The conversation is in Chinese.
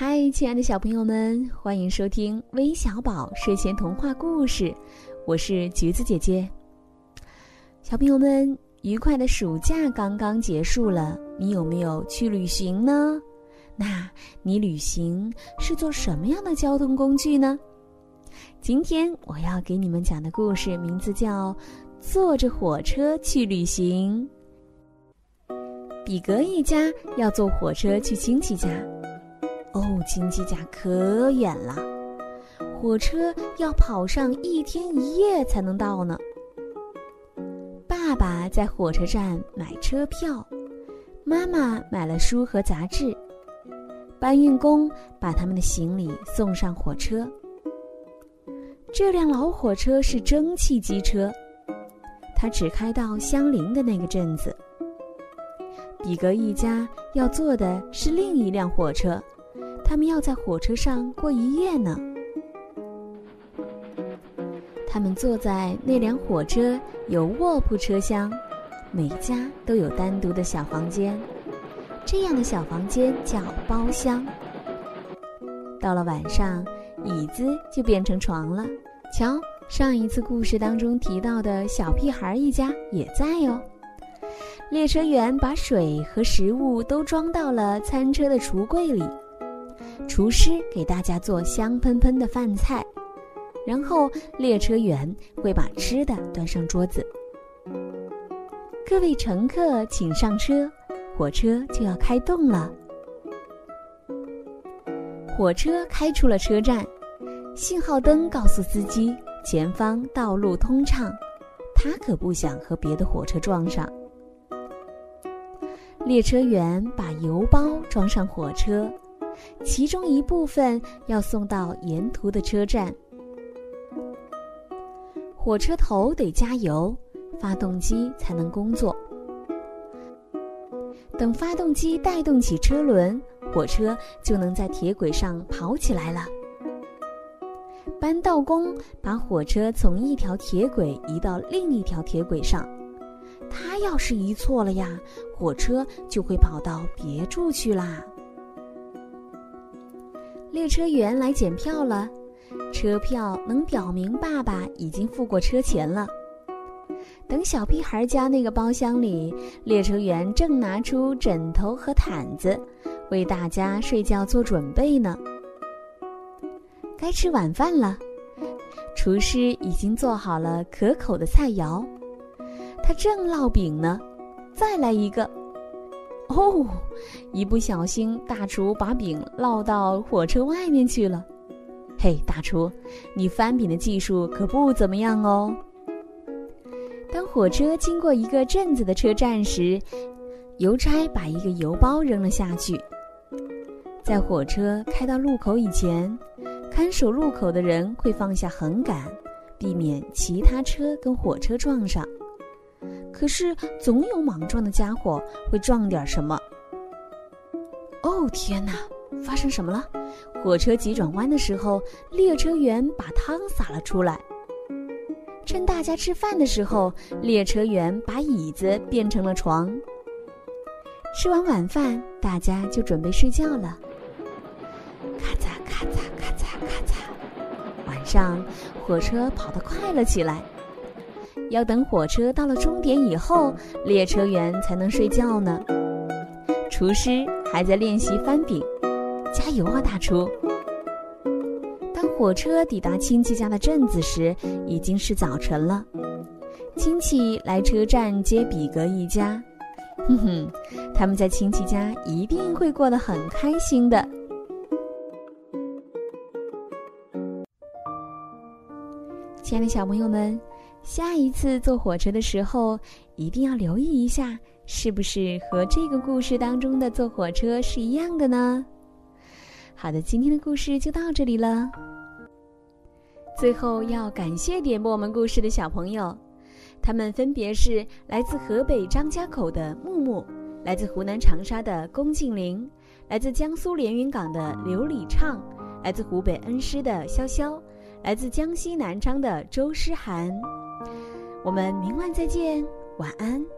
嗨，亲爱的小朋友们，欢迎收听微小宝睡前童话故事，我是橘子姐姐。小朋友们，愉快的暑假刚刚结束了，你有没有去旅行呢？那你旅行是坐什么样的交通工具呢？今天我要给你们讲的故事名字叫《坐着火车去旅行》。比格一家要坐火车去亲戚家。哦，亲戚家可远了，火车要跑上一天一夜才能到呢。爸爸在火车站买车票，妈妈买了书和杂志，搬运工把他们的行李送上火车。这辆老火车是蒸汽机车，它只开到相邻的那个镇子。比格一家要坐的是另一辆火车。他们要在火车上过一夜呢。他们坐在那辆火车有卧铺车厢，每家都有单独的小房间，这样的小房间叫包厢。到了晚上，椅子就变成床了。瞧，上一次故事当中提到的小屁孩一家也在哦。列车员把水和食物都装到了餐车的橱柜里。厨师给大家做香喷喷的饭菜，然后列车员会把吃的端上桌子。各位乘客，请上车，火车就要开动了。火车开出了车站，信号灯告诉司机前方道路通畅，他可不想和别的火车撞上。列车员把邮包装上火车。其中一部分要送到沿途的车站。火车头得加油，发动机才能工作。等发动机带动起车轮，火车就能在铁轨上跑起来了。搬道工把火车从一条铁轨移到另一条铁轨上，他要是移错了呀，火车就会跑到别处去啦。列车员来检票了，车票能表明爸爸已经付过车钱了。等小屁孩家那个包厢里，列车员正拿出枕头和毯子，为大家睡觉做准备呢。该吃晚饭了，厨师已经做好了可口的菜肴，他正烙饼呢。再来一个。哦，一不小心，大厨把饼烙到火车外面去了。嘿，大厨，你翻饼的技术可不怎么样哦。当火车经过一个镇子的车站时，邮差把一个邮包扔了下去。在火车开到路口以前，看守路口的人会放下横杆，避免其他车跟火车撞上。可是总有莽撞的家伙会撞点什么。哦天哪，发生什么了？火车急转弯的时候，列车员把汤洒了出来。趁大家吃饭的时候，列车员把椅子变成了床。吃完晚饭，大家就准备睡觉了。咔嚓咔嚓咔嚓咔嚓，晚上火车跑得快了起来。要等火车到了终点以后，列车员才能睡觉呢。厨师还在练习翻饼，加油啊，大厨！当火车抵达亲戚家的镇子时，已经是早晨了。亲戚来车站接比格一家，哼哼，他们在亲戚家一定会过得很开心的。亲爱的小朋友们。下一次坐火车的时候，一定要留意一下，是不是和这个故事当中的坐火车是一样的呢？好的，今天的故事就到这里了。最后要感谢点播我们故事的小朋友，他们分别是来自河北张家口的木木，来自湖南长沙的龚静玲，来自江苏连云港的刘礼畅，来自湖北恩施的潇潇，来自江西南昌的周诗涵。我们明晚再见，晚安。